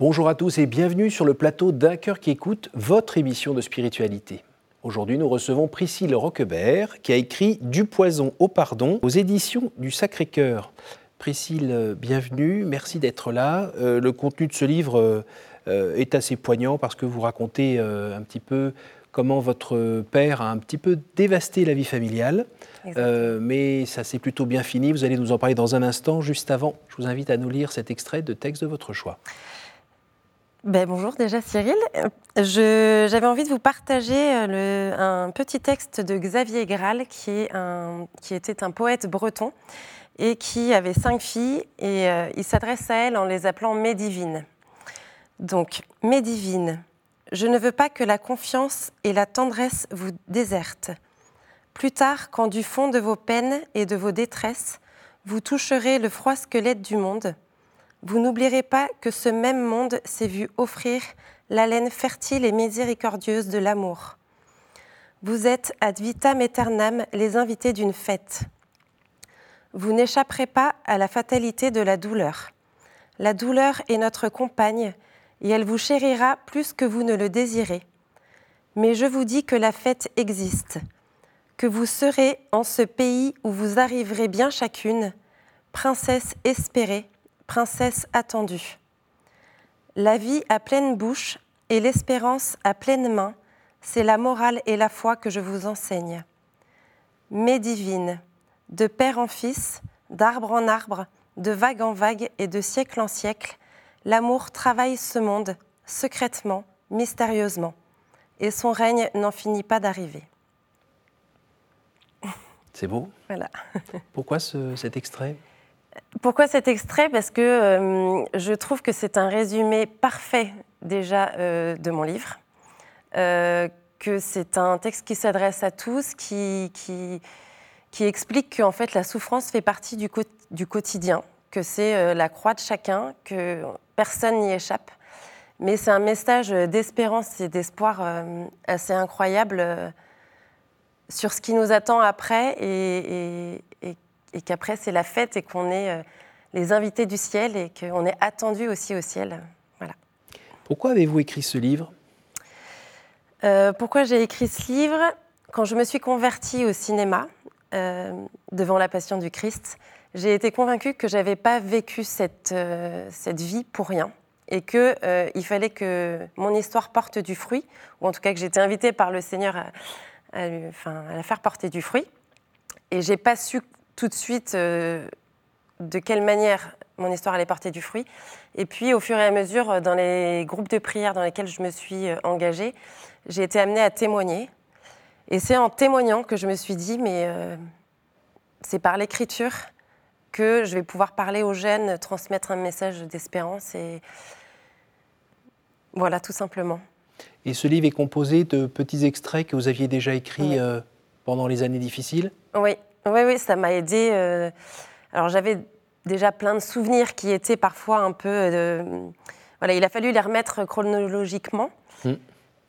Bonjour à tous et bienvenue sur le plateau d'un cœur qui écoute votre émission de spiritualité. Aujourd'hui, nous recevons Priscille Roquebert qui a écrit Du poison au pardon aux éditions du Sacré-Cœur. Priscille, bienvenue, merci d'être là. Euh, le contenu de ce livre euh, est assez poignant parce que vous racontez euh, un petit peu comment votre père a un petit peu dévasté la vie familiale. mais ça s'est plutôt bien fini. Vous allez nous en parler dans un instant. Juste avant, je vous invite à nous lire cet extrait de texte de votre choix. Ben, bonjour déjà Cyril. J'avais envie de vous partager euh, un petit texte de Xavier Graal qui, était un poète breton et qui avait cinq filles et euh, il s'adresse à elles en les appelant mes divines. Donc, mes divines, je ne veux pas que la confiance et la tendresse vous désertent. Plus tard, quand du fond de vos peines et de vos détresses, vous toucherez le froid squelette du monde, vous n'oublierez pas que ce même monde s'est vu offrir l'haleine fertile et miséricordieuse de l'amour. Vous êtes ad vitam aeternam les invités d'une fête. Vous n'échapperez pas à la fatalité de la douleur. La douleur est notre compagne et elle vous chérira plus que vous ne le désirez. Mais je vous dis que la fête existe, que vous serez en ce pays où vous arriverez bien chacune, princesse espérée, princesse attendue. La vie à pleine bouche et l'espérance à pleine main, c'est la morale et la foi que je vous enseigne. Mais divine, de père en fils, d'arbre en arbre, de vague en vague et de siècle en siècle, l'amour travaille ce monde secrètement, mystérieusement, et son règne n'en finit pas d'arriver. C'est beau. Voilà. Pourquoi cet extrait? Pourquoi cet extrait? Parce que euh, je trouve que c'est un résumé parfait déjà euh, de mon livre, euh, que c'est un texte qui s'adresse à tous, qui, qui, qui explique qu'en fait la souffrance fait partie du, quotidien, que c'est la croix de chacun, que personne n'y échappe. Mais c'est un message d'espérance et d'espoir assez incroyable sur ce qui nous attend après et, et qu'après c'est la fête et qu'on est euh, les invités du ciel et qu'on est attendus aussi au ciel. Voilà. Pourquoi avez-vous écrit ce livre? Euh, Pourquoi j'ai écrit ce livre? Quand je me suis convertie au cinéma, euh, devant la Passion du Christ, j'ai été convaincue que j'avais pas vécu cette, cette vie pour rien et qu'il il fallait que mon histoire porte du fruit, ou en tout cas que j'étais invitée par le Seigneur à, à la faire porter du fruit. Et j'ai pas su tout de suite euh, de quelle manière mon histoire allait porter du fruit. Et puis, au fur et à mesure, euh, dans les groupes de prière dans lesquels je me suis euh, engagée, j'ai été amenée à témoigner. Et c'est en témoignant que je me suis dit, mais c'est par l'écriture que je vais pouvoir parler aux jeunes, transmettre un message d'espérance. Et voilà, tout simplement. Et ce livre est composé de petits extraits que vous aviez déjà écrits pendant les années difficiles? Oui, oui, oui, ça m'a aidé. Euh, alors j'avais déjà plein de souvenirs qui étaient parfois un peu. Euh, voilà, il a fallu les remettre chronologiquement. Mm.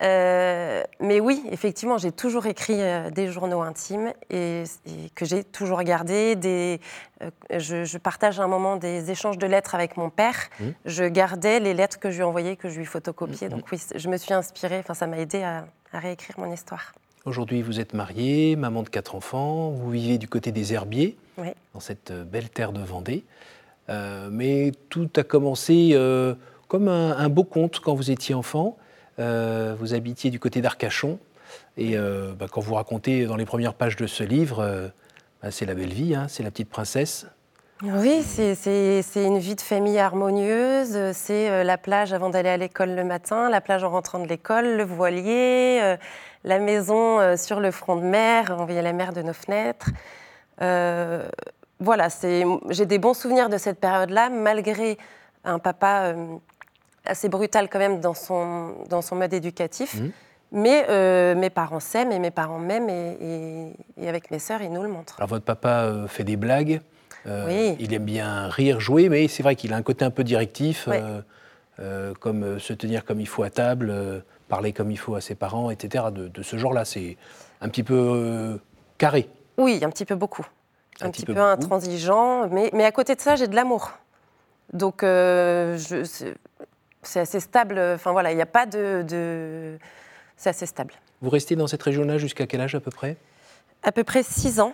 Euh, mais oui, effectivement, j'ai toujours écrit des journaux intimes et, que j'ai toujours gardés. Des, je, partage un moment des échanges de lettres avec mon père. Mm. Je gardais les lettres que je lui envoyais, que je lui photocopiais. Mm, Donc oui, je me suis inspirée. Enfin, ça m'a aidé à réécrire mon histoire. Aujourd'hui, vous êtes mariée, maman de quatre enfants, vous vivez du côté des Herbiers, dans cette euh, belle terre de Vendée. Euh, mais tout a commencé euh, comme un, beau conte quand vous étiez enfant. vous habitiez du côté d'Arcachon. Et bah, quand vous racontez dans les premières pages de ce livre, bah, c'est la belle vie, hein, c'est la petite princesse. Oui, c'est une vie de famille harmonieuse. C'est la plage avant d'aller à l'école le matin, la plage en rentrant de l'école, le voilier la maison euh, sur le front de mer, on voyait la mer de nos fenêtres. Euh, voilà, j'ai des bons souvenirs de cette période-là, malgré un papa euh, assez brutal quand même dans son, dans son mode éducatif. Mmh. Mais mes parents s'aiment et mes parents m'aiment et, avec mes sœurs, ils nous le montrent. Alors votre papa fait des blagues, oui. il aime bien rire, jouer, mais c'est vrai qu'il a un côté un peu directif, comme se tenir comme il faut à table, parler comme il faut à ses parents, etc. De, ce genre-là, c'est un petit peu euh, carré. Oui, un petit peu beaucoup. Un, petit, peu, intransigeant, mais, mais, à côté de ça, j'ai de l'amour. Donc, euh, c'est assez stable. Enfin voilà, il n'y a pas de, de... c'est assez stable. Vous restez dans cette région-là jusqu'à quel âge à peu près? À peu près 6 ans.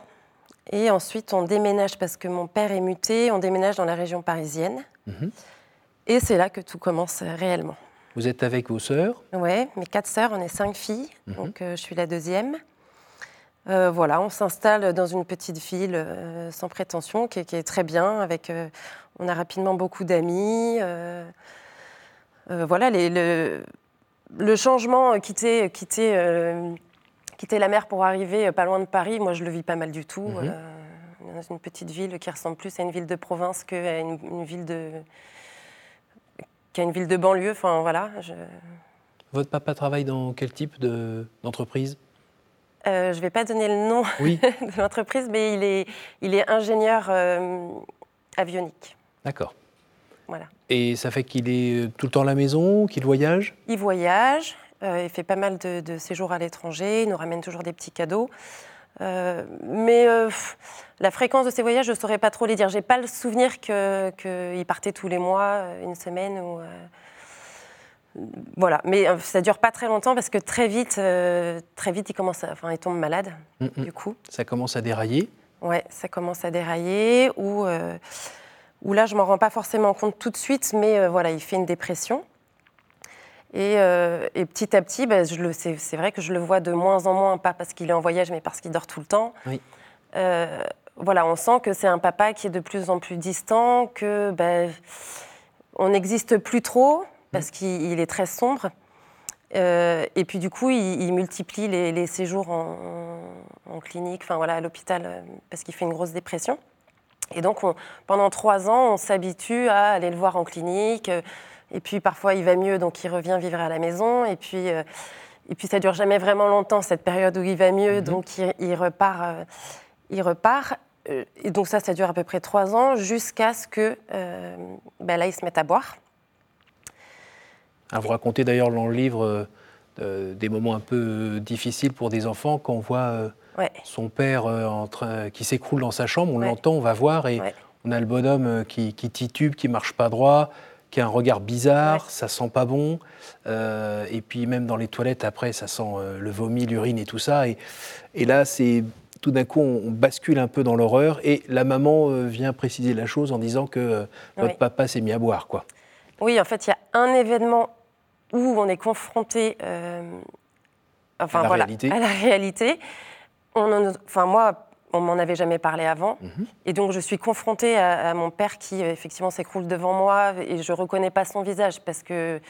Et ensuite, on déménage parce que mon père est muté, on déménage dans la région parisienne. Mhm. Et c'est là que tout commence réellement. Vous êtes avec vos sœurs? Oui, mes quatre sœurs, on est cinq filles, mhm. donc euh, je suis la deuxième. Euh, voilà, on s'installe dans une petite ville euh, sans prétention, qui est, très bien. Avec, on a rapidement beaucoup d'amis. voilà, les, le, le, changement, quitter, quitter quitter la mer pour arriver euh, pas loin de Paris, moi je le vis pas mal du tout. Mhm. Euh, dans une petite ville qui ressemble plus à une ville de province qu'à une, une, ville de qu'à une ville de banlieue. Enfin voilà. Votre papa travaille dans quel type d'entreprise? Euh, Je ne vais pas donner le nom de l'entreprise, mais il est, il est ingénieur avionique. D'accord. Voilà. Et ça fait qu'il est tout le temps à la maison, qu'il voyage? Il voyage. Euh, il fait pas mal de, séjours à l'étranger, il nous ramène toujours des petits cadeaux. Euh, mais euh, la fréquence de ses voyages, je ne saurais pas trop les dire. J'ai pas le souvenir qu'il partait tous les mois, une semaine ou. Voilà, mais ça dure pas très longtemps parce que très vite, très vite, il commence, enfin, il tombe malade. Mm, mm. Du coup. Ça commence à dérailler. Ouais, ça commence à dérailler. Ou, ou là, je m'en rends pas forcément compte tout de suite, mais voilà, il fait une dépression. Euh, et, petit à petit, bah, c'est vrai que je le vois de moins en moins, pas parce qu'il est en voyage, mais parce qu'il dort tout le temps. Euh, voilà, on sent que c'est un papa qui est de plus en plus distant, que bah, on n'existe plus trop parce qu'il est très sombre. Euh, et puis du coup, il, multiplie les, séjours en, clinique, enfin voilà, à l'hôpital, parce qu'il fait une grosse dépression. Et donc, pendant trois ans, on s'habitue à aller le voir en clinique. Et puis parfois il va mieux, donc il revient vivre à la maison. Et puis, euh, et puis ça dure jamais vraiment longtemps, cette période où il va mieux, mhm. donc il, repart. Euh, il repart. Euh, et donc ça, ça dure à peu près trois ans, jusqu'à ce que ben là, il se mette à boire. Ah, vous racontez d'ailleurs dans le livre des moments un peu difficiles pour des enfants quand on voit son père en train, qui s'écroule dans sa chambre, on l'entend, on va voir et on a le bonhomme qui, qui titube, qui marche pas droit, qui a un regard bizarre, ça sent pas bon. Euh, et puis même dans les toilettes, après, ça sent euh, le vomi, l'urine et tout ça. Et, et là, c'est tout d'un coup, on, bascule un peu dans l'horreur. Et la maman euh, vient préciser la chose en disant que votre papa s'est mis à boire, quoi. Oui, en fait, il y a un événement où on est confronté, enfin à voilà, réalité. à la réalité. On enfin moi, on m'en avait jamais parlé avant. Mhm. Et donc, je suis confrontée à, mon père qui, euh, effectivement, s'écroule devant moi et je ne reconnais pas son visage parce qu'il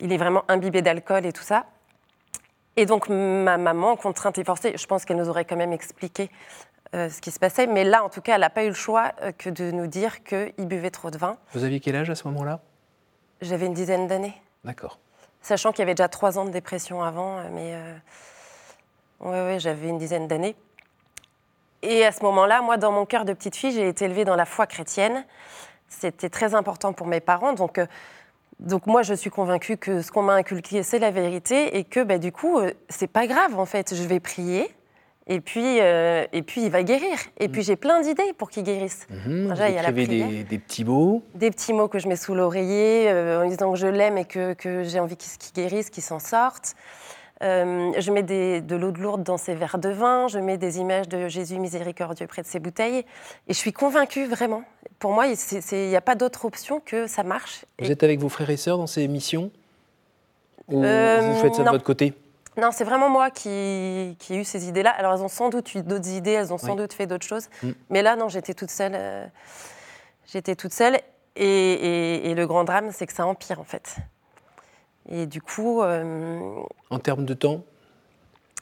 est vraiment imbibé d'alcool et tout ça. Et donc, ma maman, contrainte et forcée, je pense qu'elle nous aurait quand même expliqué euh, ce qui se passait. Mais là, en tout cas, elle n'a pas eu le choix euh, que de nous dire qu'il buvait trop de vin. Vous aviez quel âge à ce moment-là? J'avais une dizaine d'années. D'accord. Sachant qu'il y avait déjà trois ans de dépression avant, mais oui, ouais, j'avais une dizaine d'années. Et à ce moment-là, moi, dans mon cœur de petite fille, j'ai été élevée dans la foi chrétienne. C'était très important pour mes parents. Donc, euh, donc moi, je suis convaincue que ce qu'on m'a inculqué, c'est la vérité et que bah, du coup, euh, c'est pas grave en fait. Je vais prier et puis, euh, et puis il va guérir. Et puis j'ai plein d'idées pour qu'il guérisse. Mmh, Déjà, il y a la des, des, petits mots Des petits mots que je mets sous l'oreiller en disant que je l'aime et que, que j'ai envie qu'il guérisse, qu'il s'en sorte. Euh, je mets de l'eau de lourde dans ses verres de vin, je mets des images de Jésus miséricordieux près de ses bouteilles. Et je suis convaincue, vraiment. Pour moi, il n'y a pas d'autre option que ça marche. Vous êtes avec vos frères et sœurs dans ces missions Ou euh, vous faites ça de votre côté? Non, c'est vraiment moi qui, qui ai eu ces idées-là. Alors, elles ont sans doute eu d'autres idées, elles ont sans doute fait d'autres choses. Mm. Mais là, non, j'étais toute seule. Euh, j'étais toute seule. et, le grand drame, c'est que ça empire, en fait. Et du coup. Euh, en termes de temps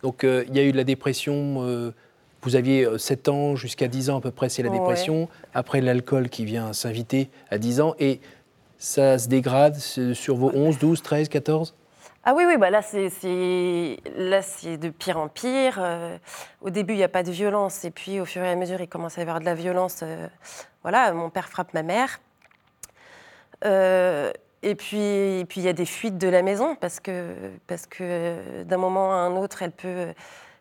Donc, euh, il y a eu de la dépression. Euh, vous aviez 7 ans jusqu'à 10 ans à peu près, c'est la dépression. Après, l'alcool qui vient s'inviter à 10 ans. Et ça se dégrade sur vos 11, 12, 13, 14 ah oui, oui, bah là, c'est, là, c'est de pire en pire. au début, il n'y a pas de violence, et puis au fur et à mesure, il commence à y avoir de la violence. voilà, mon père frappe ma mère. Et puis, puis il y a des fuites de la maison parce que, parce que d'un moment à un autre, elle peut,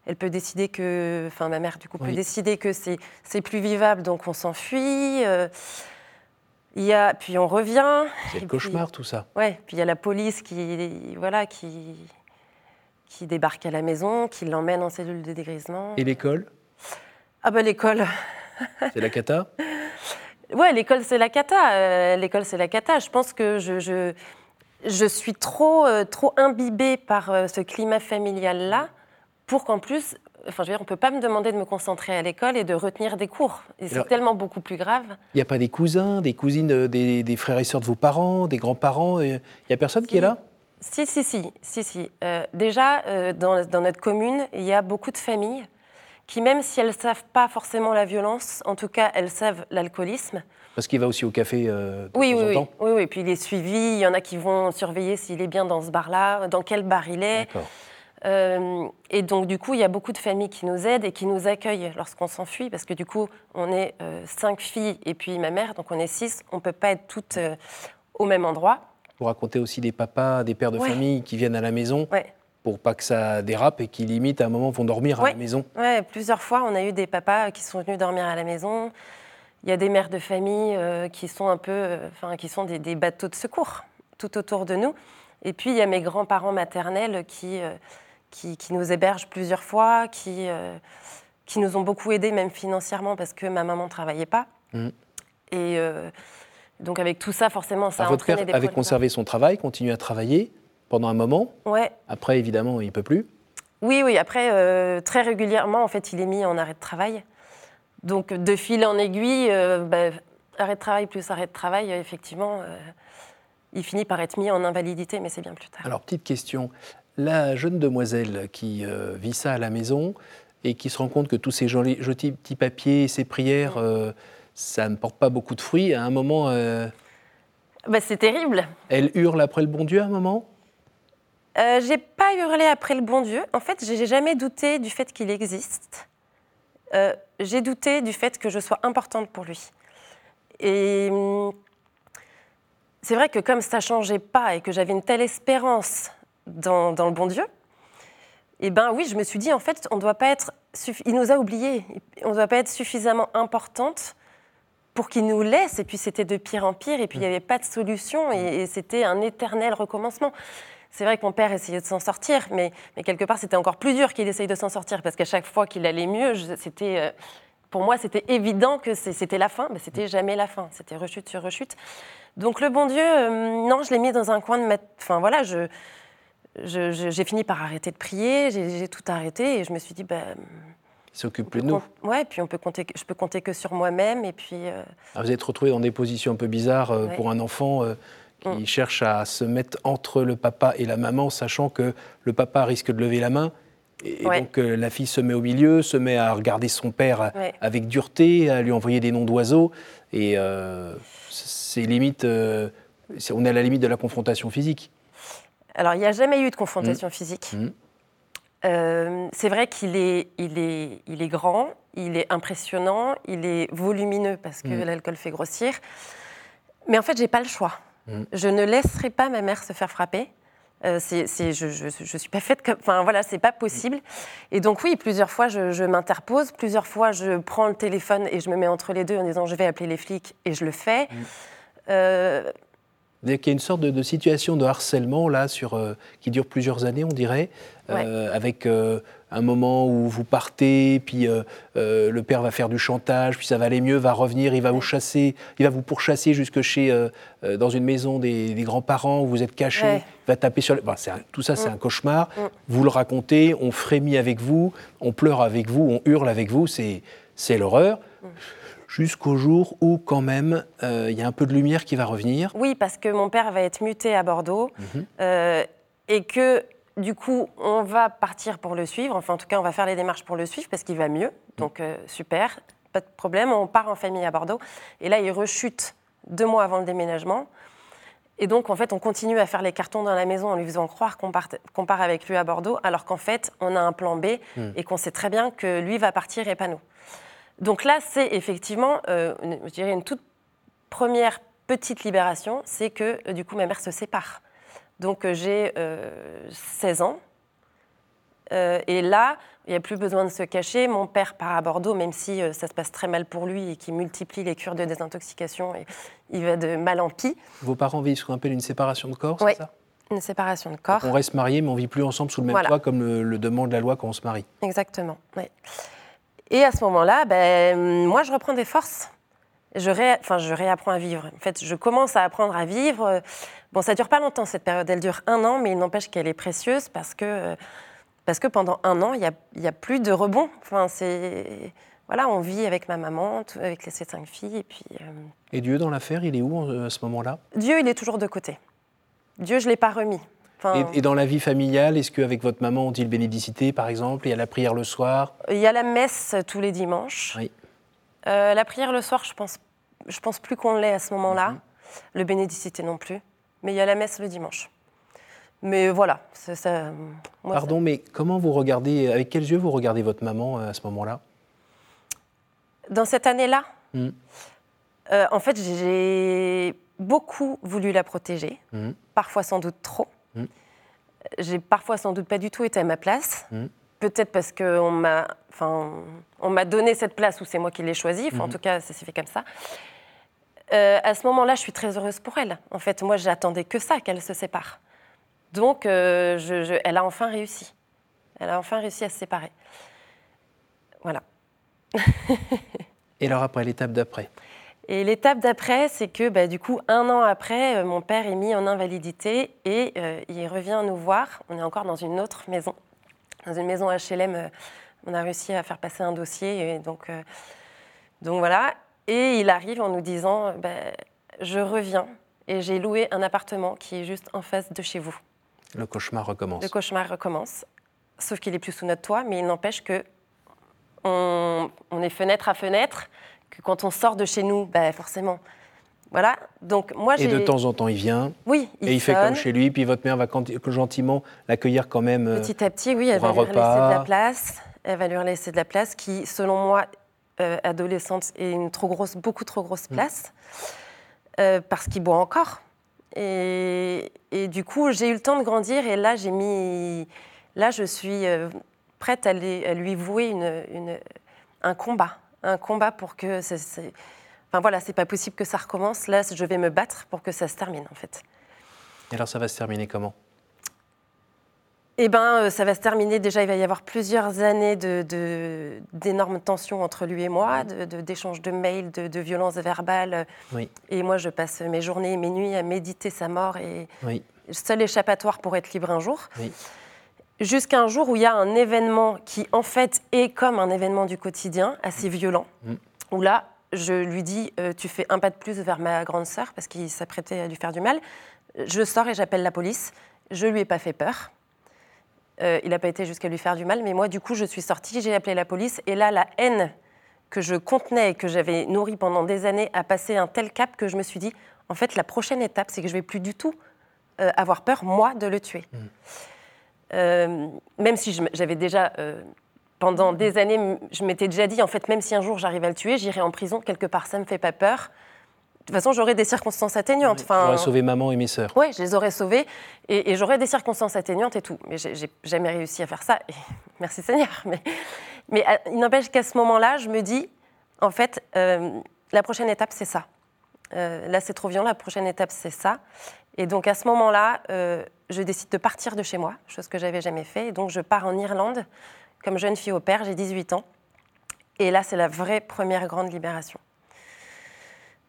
elle peut décider que, enfin ma mère du coup peut décider que c'est, c'est plus vivable, donc on s'enfuit. Euh. Il y a, puis on revient. C'est le cauchemar tout ça. Ouais, puis il y a la police qui, voilà, qui, qui débarque à la maison, qui l'emmène en cellule de dégrisement. Et l'école? Ah ben l'école. C'est la cata? Ouais, l'école c'est la cata. Euh, l'école c'est la cata. Je pense que je, je, je suis trop, euh, trop imbibée par euh, ce climat familial là pour qu'en plus Enfin, je veux dire, on ne peut pas me demander de me concentrer à l'école et de retenir des cours. c'est tellement beaucoup plus grave. Il n'y a pas des cousins, des cousines, des, des, frères et sœurs de vos parents, des grands-parents Il n'y a personne qui est là? Si, si, si. si, si. Euh, déjà, dans, dans, notre commune, il y a beaucoup de familles qui, même si elles ne savent pas forcément la violence, en tout cas, elles savent l'alcoolisme. Parce qu'il va aussi au café euh, de oui, temps oui, en temps Oui, oui, et puis il est suivi. Il y en a qui vont surveiller s'il est bien dans ce bar-là, dans quel bar il est. D'accord. Euh, et donc, du coup, il y a beaucoup de familles qui nous aident et qui nous accueillent lorsqu'on s'enfuit, parce que du coup, on est euh, cinq filles et puis ma mère, donc on est six. On ne peut pas être toutes euh, au même endroit. Vous racontez aussi des papas, des pères de famille qui viennent à la maison ouais. Pour pas que ça dérape et qui, limite, à un moment, vont dormir ouais. à la maison. Oui, plusieurs fois, on a eu des papas qui sont venus dormir à la maison. Il y a des mères de famille qui sont un peu, enfin, qui sont des, des, bateaux de secours tout autour de nous. Et puis, il y a mes grands-parents maternels qui qui, qui, nous hébergent plusieurs fois, qui, euh, qui nous ont beaucoup aidés, même financièrement, parce que ma maman ne travaillait pas. Mmh. Et euh, donc, avec tout ça, forcément, ça a Votre père avait conservé son travail, continué à travailler pendant un moment. Ouais. Après, évidemment, il ne peut plus. Oui, oui. Après, euh, très régulièrement, en fait, il est mis en arrêt de travail. Donc, de fil en aiguille, euh, bah, arrêt de travail plus arrêt de travail, effectivement, euh, il finit par être mis en invalidité, mais c'est bien plus tard. Alors, petite question. La jeune demoiselle qui vit ça à la maison et qui se rend compte que tous ces jolis, jolis petits papiers, ces prières, ça ne porte pas beaucoup de fruits, à un moment... Bah, c'est terrible. Elle hurle après le bon Dieu à un moment? Euh, J'ai pas hurlé après le bon Dieu. En fait, j'ai jamais douté du fait qu'il existe. Euh, j'ai douté du fait que je sois importante pour lui. Et hum, c'est vrai que comme ça changeait pas et que j'avais une telle espérance dans, dans, le bon Dieu, et ben oui, je me suis dit, en fait, on doit pas être, il nous a oubliés, on ne doit pas être suffisamment importante pour qu'il nous laisse. Et puis c'était de pire en pire, et puis il n'y avait pas de solution, et, et c'était un éternel recommencement. C'est vrai que mon père essayait de s'en sortir, mais, mais quelque part, c'était encore plus dur qu'il essaye de s'en sortir, parce qu'à chaque fois qu'il allait mieux, c'était... Euh, pour moi, c'était évident que c'était la fin, mais c'était jamais la fin. C'était rechute sur rechute. Donc le bon Dieu, euh, non, je l'ai mis dans un coin de ma... Enfin voilà, je, j'ai fini par arrêter de prier, j'ai tout arrêté et je me suis dit, bah, il s'occupe plus de nous. Ouais, puis on peut compter, je peux compter que sur moi-même et puis. Euh... Alors vous êtes retrouvé dans des positions un peu bizarres euh, ouais. pour un enfant euh, qui mm. cherche à se mettre entre le papa et la maman, sachant que le papa risque de lever la main. Et ouais. donc euh, la fille se met au milieu, se met à regarder son père ouais. avec dureté, à lui envoyer des noms d'oiseaux. Et euh, c'est limite, euh, on est à la limite de la confrontation physique. Alors, il n'y a jamais eu de confrontation mmh. physique. Mmh. Euh, c'est vrai qu'il est, il est, il est grand, il est impressionnant, il est volumineux parce que mmh. l'alcool fait grossir. Mais en fait, j'ai pas le choix. Je ne laisserai pas ma mère se faire frapper. Euh, c'est, c'est, je, je, je, suis pas faite comme. Enfin voilà, c'est pas possible. Et donc oui, plusieurs fois je, je, m'interpose, plusieurs fois je prends le téléphone et je me mets entre les deux en disant je vais appeler les flics et je le fais. Euh, il y a une sorte de, de, situation de harcèlement là sur, euh, qui dure plusieurs années, on dirait, ouais. euh, avec euh, un moment où vous partez, puis euh, le père va faire du chantage, puis ça va aller mieux, va revenir, il va vous chasser, il va vous pourchasser jusque chez euh, dans une maison des, des grands-parents où vous êtes caché, ouais. il va taper sur. Le... Bon, un, tout ça, c'est mm. un cauchemar. Mm. Vous le racontez, on frémit avec vous, on pleure avec vous, on hurle avec vous, c'est c'est l'horreur. Mm jusqu'au jour où, quand même, il euh, y a un peu de lumière qui va revenir. Oui, parce que mon père va être muté à Bordeaux mm -hmm. euh, et que, du coup, on va partir pour le suivre. Enfin, en tout cas, on va faire les démarches pour le suivre parce qu'il va mieux. Donc, euh, super, pas de problème. On part en famille à Bordeaux. Et là, il rechute deux mois avant le déménagement. Et donc, en fait, on continue à faire les cartons dans la maison en lui faisant croire qu'on part, qu part, avec lui à Bordeaux, alors qu'en fait, on a un plan B mm. et qu'on sait très bien que lui va partir et pas nous. Donc là, c'est effectivement, euh, je dirais, une toute première petite libération, c'est que euh, du coup, ma mère se sépare. Donc euh, j'ai 16 ans. et là, il n'y a plus besoin de se cacher. Mon père part à Bordeaux, même si ça se passe très mal pour lui et qu'il multiplie les cures de désintoxication, et il va de mal en pis. Vos parents vivent ce qu'on appelle une séparation de corps, c'est ça? une séparation de corps. on reste marié, mais on vit plus ensemble sous le même toit, comme le, demande la loi quand on se marie. Exactement. Et à ce moment-là, ben, moi, je reprends des forces. Je, enfin, je réapprends à vivre. En fait, je commence à apprendre à vivre. Bon, ça dure pas longtemps cette période. Elle dure un an, mais il n'empêche qu'elle est précieuse parce que parce que pendant un an, il n'y a, a, plus de rebond. Enfin, c'est voilà, on vit avec ma maman, avec les cinq filles, et puis. Euh, et Dieu dans l'affaire, il est où à ce moment-là? Dieu, il est toujours de côté. Dieu, je ne l'ai pas remis. et, dans la vie familiale, est-ce qu'avec votre maman, on dit le bénédicité, par exemple? Il y a la prière le soir? Il y a la messe tous les dimanches. Oui. Euh, la prière le soir, je pense, je pense plus qu'on l'ait à ce moment-là. Mhm. Le bénédicité non plus. Mais il y a la messe le dimanche. Mais voilà. Ça, Pardon, mais comment vous regardez, avec quels yeux vous regardez votre maman euh, à ce moment-là? Dans cette année-là? Hmm. euh, En fait, j'ai beaucoup voulu la protéger, mmh. parfois sans doute trop. Mmh. J'ai parfois sans doute pas du tout été à ma place. Peut-être parce qu'on m'a, enfin, on m'a donné cette place ou c'est moi qui l'ai choisie. en tout cas, ça s'est fait comme ça. Euh, à ce moment-là, je suis très heureuse pour elle. En fait, moi, j'attendais que ça, qu'elle se sépare. Donc, euh, je, elle a enfin réussi. Elle a enfin réussi à se séparer. Voilà. Et alors après, l'étape d'après? Et l'étape d'après, c'est que bah, du coup, un an après, euh, mon père est mis en invalidité et euh, il revient nous voir. On est encore dans une autre maison, dans une maison HLM. On a réussi à faire passer un dossier, et donc, donc voilà. Et il arrive en nous disant bah, Je reviens et j'ai loué un appartement qui est juste en face de chez vous. Le cauchemar recommence. Le cauchemar recommence. Sauf qu'il est plus sous notre toit, mais il n'empêche que on, on est fenêtre à fenêtre que quand on sort de chez nous, ben forcément. Voilà. Donc moi, et de temps en temps, il vient. Oui. Il et il fait comme chez lui. Puis votre mère va gentiment l'accueillir quand même. Euh, Petit à petit, oui, elle va lui laisser de la place. Elle va lui laisser de la place, qui, selon moi, euh, adolescente, est une trop grosse, beaucoup trop grosse mm. place, euh, parce qu'il boit encore. Et, et du coup, j'ai eu le temps de grandir. Et là, j'ai mis, là, je suis prête à, lui vouer une, une, un combat un combat pour que ça, Enfin voilà, c'est pas possible que ça recommence. Là, je vais me battre pour que ça se termine en fait. Et alors, ça va se terminer comment? Eh bien, euh, ça va se terminer. Déjà, il va y avoir plusieurs années d'énormes de, tensions entre lui et moi, d'échanges de, mails, de, violences verbales. Oui. Et moi, je passe mes journées et mes nuits à méditer sa mort. Et oui. seul échappatoire pour être libre un jour. Oui jusqu'à un jour où il y a un événement qui, en fait, est comme un événement du quotidien, assez violent, mm. où là, je lui dis euh, Tu fais un pas de plus vers ma grande sœur, parce qu'il s'apprêtait à lui faire du mal. Je sors et j'appelle la police. Je lui ai pas fait peur. Euh, il n'a pas été jusqu'à lui faire du mal, mais moi, du coup, je suis sortie, j'ai appelé la police, et là, la haine que je contenais et que j'avais nourrie pendant des années a passé un tel cap que je me suis dit En fait, la prochaine étape, c'est que je vais plus du tout euh, avoir peur, moi, de le tuer. Mm. Euh, même si j'avais déjà, pendant des années, je m'étais déjà dit, en fait, même si un jour j'arrive à le tuer, j'irai en prison, quelque part, ça ne me fait pas peur. De toute façon, j'aurais des circonstances atténuantes. Enfin, j'aurais sauvé maman et mes sœurs. Oui, je les aurais sauvées et, j'aurais des circonstances atténuantes et tout. Mais j'ai jamais réussi à faire ça. Et merci Seigneur. Mais, mais euh, il n'empêche qu'à ce moment-là, je me dis, en fait, la prochaine étape, c'est ça. là, c'est trop violent. La prochaine étape, c'est ça. Et donc, à ce moment-là, je décide de partir de chez moi, chose que j'avais jamais fait. Et donc je pars en Irlande comme jeune fille au père, j'ai 18 ans. Et là, c'est la vraie première grande libération.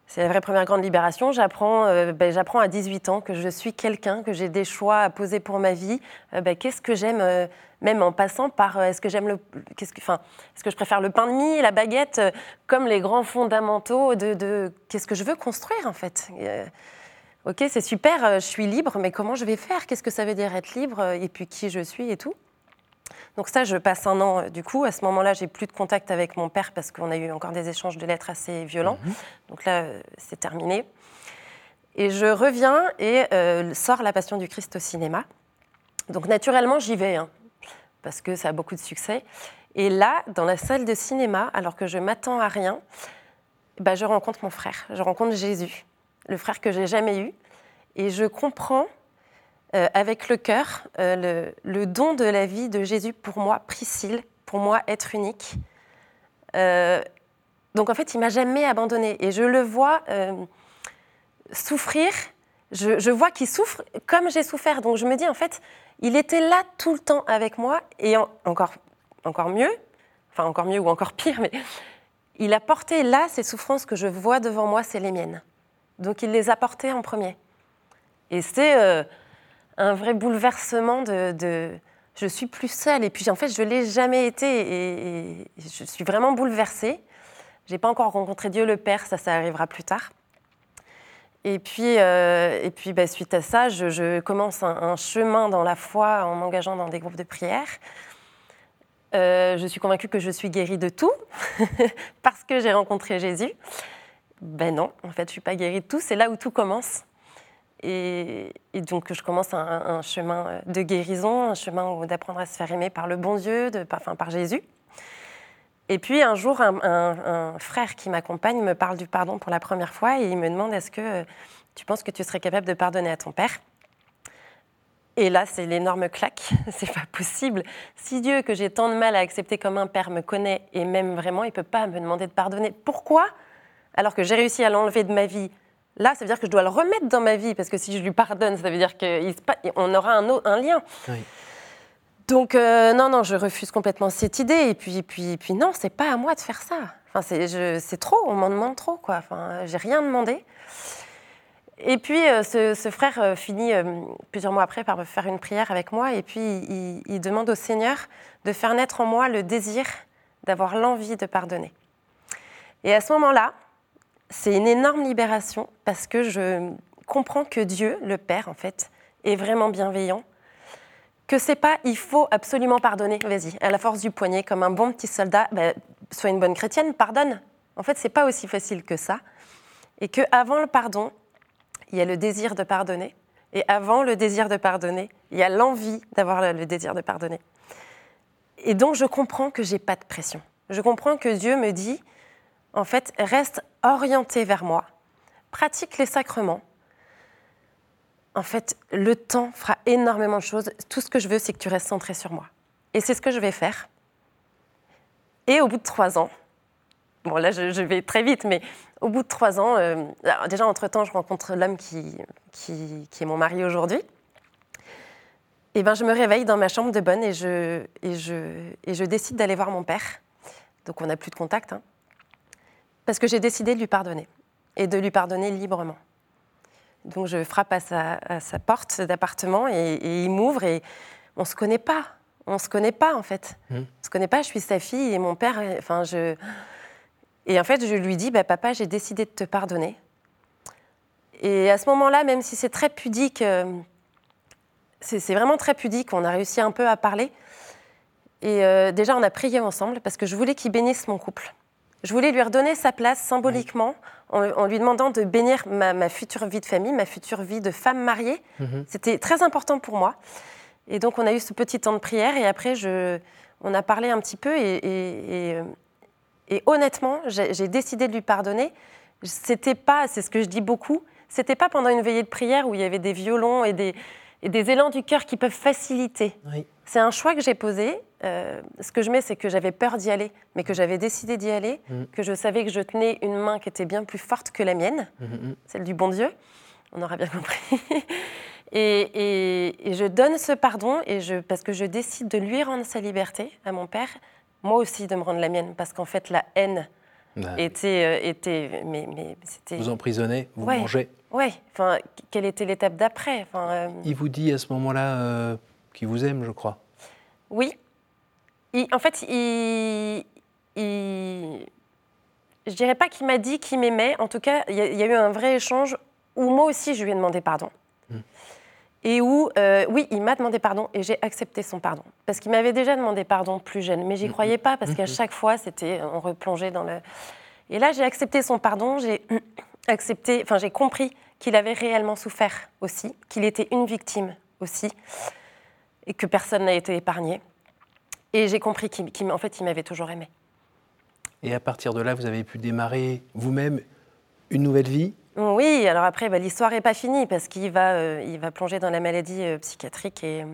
C'est la vraie première grande libération. J'apprends, euh, ben, à 18 ans que je suis quelqu'un, que j'ai des choix à poser pour ma vie. Euh, ben, qu'est-ce que j'aime, euh, même en passant par est-ce que j'aime le, qu'est-ce que, est-ce que je préfère le pain de mie, la baguette, comme les grands fondamentaux de, de qu'est-ce que je veux construire en fait? Ok, c'est super, je suis libre, mais comment je vais faire? Qu'est-ce que ça veut dire être libre? Et puis qui je suis et tout? Donc ça, je passe un an, euh, du coup, à ce moment-là, j'ai plus de contact avec mon père parce qu'on a eu encore des échanges de lettres assez violents. Mhm. Donc là, euh, c'est terminé. Et je reviens et sors La Passion du Christ au cinéma. Donc naturellement, j'y vais, hein, parce que ça a beaucoup de succès. Et là, dans la salle de cinéma, alors que je m'attends à rien, bah, je rencontre mon frère, je rencontre Jésus le frère que j'ai jamais eu. Et je comprends avec le cœur, le, le, don de la vie de Jésus pour moi, Priscille, pour moi, être unique. donc en fait, il m'a jamais abandonnée et je le vois souffrir. Je, vois qu'il souffre comme j'ai souffert. Donc je me dis en fait, il était là tout le temps avec moi et encore, encore mieux, enfin encore mieux ou encore pire, mais il a porté là ces souffrances que je vois devant moi, c'est les miennes. Donc il les a portées en premier. Et c'est euh, un vrai bouleversement de, je suis plus seule. Et puis en fait, je l'ai jamais été et, je suis vraiment bouleversée. J'ai pas encore rencontré Dieu le Père, ça, ça arrivera plus tard. Et puis, euh, et puis bah, suite à ça, je, commence un, chemin dans la foi en m'engageant dans des groupes de prière. Euh, je suis convaincue que je suis guérie de tout parce que j'ai rencontré Jésus. Ben non, en fait, je suis pas guérie de tout. C'est là où tout commence. Et, donc, je commence un, chemin de guérison, un chemin d'apprendre à se faire aimer par le bon Dieu, de, enfin, par Jésus. Et puis un jour, un, frère qui m'accompagne me parle du pardon pour la première fois et il me demande est-ce que tu penses que tu serais capable de pardonner à ton père? Et là, c'est l'énorme claque. c'est pas possible. Si Dieu, que j'ai tant de mal à accepter comme un père, me connaît et m'aime vraiment, il peut pas me demander de pardonner. Pourquoi? Alors que j'ai réussi à l'enlever de ma vie. Là, ça veut dire que je dois le remettre dans ma vie parce que si je lui pardonne, ça veut dire qu'on aura un, un lien. Oui. Donc euh, non, non, je refuse complètement cette idée. Et puis, puis, puis non, c'est pas à moi de faire ça. Enfin, c'est trop, on m'en demande trop, quoi. Enfin, j'ai rien demandé. Et puis euh, ce, frère euh, finit plusieurs mois après par me faire une prière avec moi. Et puis il, il demande au Seigneur de faire naître en moi le désir d'avoir l'envie de pardonner. Et à ce moment-là, c'est une énorme libération parce que je comprends que Dieu, le Père, en fait, est vraiment bienveillant que c'est pas il faut absolument pardonner, vas-y, à la force du poignet, comme un bon petit soldat, ben, sois une bonne chrétienne, pardonne. En fait, c'est pas aussi facile que ça. Et que avant le pardon, il y a le désir de pardonner. Et avant le désir de pardonner, il y a l'envie d'avoir le désir de pardonner. Et donc, je comprends que j'ai pas de pression. Je comprends que Dieu me dit, en fait, reste orienté vers moi, pratique les sacrements, en fait, le temps fera énormément de choses. Tout ce que je veux, c'est que tu restes centré sur moi. Et c'est ce que je vais faire. Et au bout de trois ans, bon là je, vais très vite, mais au bout de trois ans, euh, déjà entre-temps, je rencontre l'homme qui, qui, est mon mari aujourd'hui. Et ben, je me réveille dans ma chambre de bonne et je, et je, et je décide d'aller voir mon père. Donc on n'a plus de contact. Hein. Parce que j'ai décidé de lui pardonner. Et de lui pardonner librement. Donc je frappe à sa, porte d'appartement et, il m'ouvre et on ne se connaît pas. On se connaît pas en fait. Mmh. On se connaît pas. Je suis sa fille et mon père. Enfin je. Et en fait je lui dis bah, papa j'ai décidé de te pardonner. Et à ce moment-là même si c'est très pudique, euh, c'est vraiment très pudique. On a réussi un peu à parler. Et euh, déjà on a prié ensemble parce que je voulais qu'il bénisse mon couple. Je voulais lui redonner sa place symboliquement en, lui demandant de bénir ma, future vie de famille, ma future vie de femme mariée. Mhm. C'était très important pour moi. Et donc, on a eu ce petit temps de prière et après, je, on a parlé un petit peu et, et, et, honnêtement, j'ai décidé de lui pardonner. C'était pas, c'est ce que je dis beaucoup, c'était pas pendant une veillée de prière où il y avait des violons et des, et des élans du cœur qui peuvent faciliter. C'est un choix que j'ai posé. Euh, ce que je mets, c'est que j'avais peur d'y aller, mais que j'avais décidé d'y aller, mm. que je savais que je tenais une main qui était bien plus forte que la mienne, mm, mm, celle du bon Dieu. On aura bien compris. et, je donne ce pardon et je, parce que je décide de lui rendre sa liberté à mon père, moi aussi de me rendre la mienne, parce qu'en fait, la haine était, euh, était, mais, mais c'était. Vous emprisonnez, vous mangez. Oui, enfin, quelle était l'étape d'après enfin, euh, Il vous dit à ce moment-là euh, qu'il vous aime, je crois. Oui. en fait, il, il, je dirais pas qu'il m'a dit qu'il m'aimait. En tout cas, il y, a eu un vrai échange où moi aussi je lui ai demandé pardon. Hmm. Et où, euh, oui, il m'a demandé pardon et j'ai accepté son pardon. Parce qu'il m'avait déjà demandé pardon plus jeune, mais j'y hmm. croyais pas parce qu'à hmm. chaque fois, c'était, on replongeait dans le. Et là, j'ai accepté son pardon, j'ai accepté, enfin, j'ai compris qu'il avait réellement souffert aussi, qu'il était une victime aussi, et que personne n'a été épargné. Et j'ai compris qu'en fait, il m'avait toujours aimé. Et à partir de là, vous avez pu démarrer vous-même une nouvelle vie, Oui, alors après, bah, l'histoire n'est pas finie parce qu'il va, il va plonger dans la maladie psychiatrique. Et...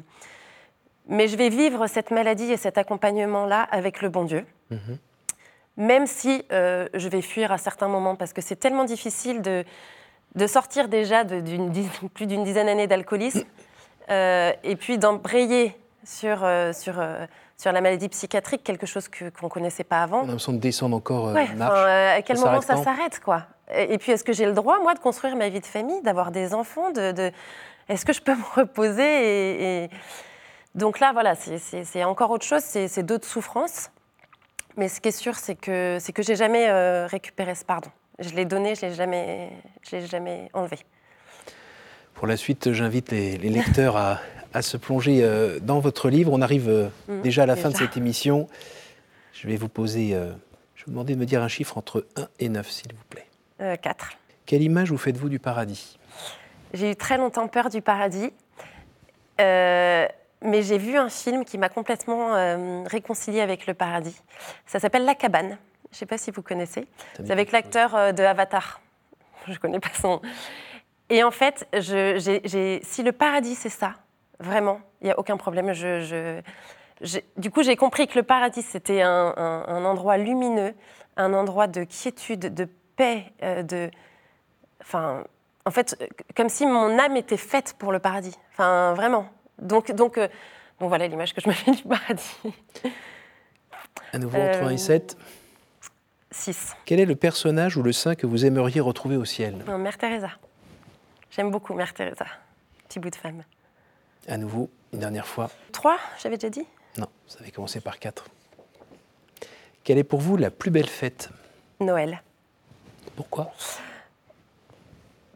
Mais je vais vivre cette maladie et cet accompagnement-là avec le bon Dieu. Mhm. Même si je vais fuir à certains moments parce que c'est tellement difficile de, de sortir déjà de plus d'une dizaine d'années d'alcoolisme et puis d'embrayer sur, sur sur la maladie psychiatrique, quelque chose qu'on ne connaissait pas avant. On a l'impression de descendre encore euh, marche. Euh, à quel moment ça s'arrête, quoi? Et, puis, est-ce que j'ai le droit, moi, de construire ma vie de famille, d'avoir des enfants de, Est-ce que je peux me reposer et, Donc là, voilà, c'est encore autre chose, c'est d'autres souffrances. Mais ce qui est sûr, c'est que c'est que j'ai jamais euh, récupéré ce pardon. Je l'ai donné, je l'ai jamais, l'ai jamais enlevé. Pour la suite, j'invite les, lecteurs à, à se plonger euh, dans votre livre. On arrive euh, mm. déjà à la fin de cette émission. Je vais vous poser, je vais vous demander de me dire un chiffre entre 1 et 9, s'il vous plaît. 4. Quelle image vous faites-vous du paradis? J'ai eu très longtemps peur du paradis. mais j'ai vu un film qui m'a complètement réconcilié avec le paradis. Ça s'appelle La cabane. Je ne sais pas si vous connaissez. C'est avec l'acteur de Avatar. Je ne connais pas son. Et en fait, je, si le paradis c'est ça, Vraiment, il n'y a aucun problème. Je, du coup, j'ai compris que le paradis, c'était un, endroit lumineux, un endroit de quiétude, de paix, euh, de... Enfin, en fait, comme si mon âme était faite pour le paradis. Enfin, vraiment. Donc, donc, euh, donc voilà l'image que je me fais du paradis. À nouveau, entre 1 et 7 6. Quel est le personnage ou le saint que vous aimeriez retrouver au ciel? Mère Teresa. J'aime beaucoup Mère Teresa. Petit bout de femme. À nouveau, une dernière fois. Trois, j'avais déjà dit? Non, ça avait commencé par quatre. Quelle est pour vous la plus belle fête? Noël. Pourquoi?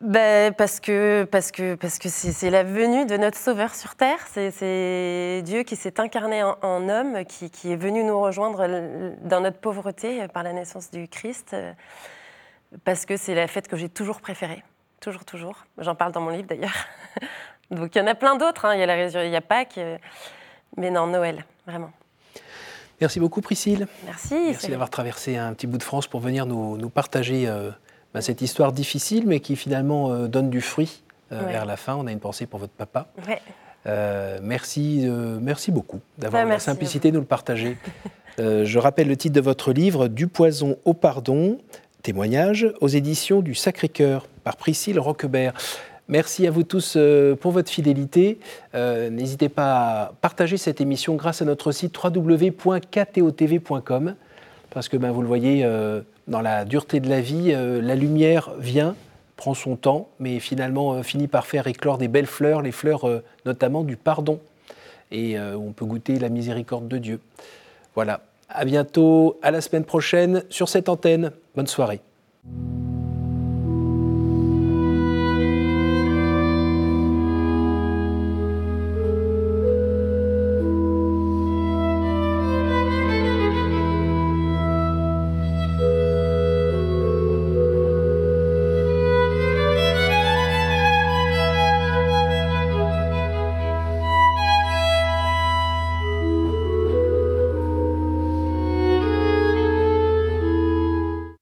Ben, parce que parce que parce que c'est la venue de notre Sauveur sur terre. C'est Dieu qui s'est incarné en, homme, qui, est venu nous rejoindre dans notre pauvreté par la naissance du Christ. Parce que c'est la fête que j'ai toujours préférée, toujours toujours. J'en parle dans mon livre d'ailleurs. Donc il y en a plein d'autres. Hein. Il y a la résurrection, il y a Pâques, euh, mais non, Noël, vraiment. Merci beaucoup, Priscille. Merci. Merci d'avoir traversé un petit bout de France pour venir nous, partager euh, bah, cette histoire difficile, mais qui finalement euh, donne du fruit vers la fin. On a une pensée pour votre papa. Ouais. merci, merci beaucoup d'avoir la simplicité de nous le partager. je rappelle le titre de votre livre, Du poison au pardon, témoignage aux éditions du Sacré-Cœur par Priscille Roquebert. Merci à vous tous euh, pour votre fidélité. Euh, n'hésitez pas à partager cette émission grâce à notre site www.ktotv.com parce que ben, vous le voyez, euh, dans la dureté de la vie, la lumière vient, prend son temps, mais finalement finit par faire éclore des belles fleurs, les fleurs notamment du pardon. Et on peut goûter la miséricorde de Dieu. Voilà. À bientôt, à la semaine prochaine sur cette antenne. Bonne soirée.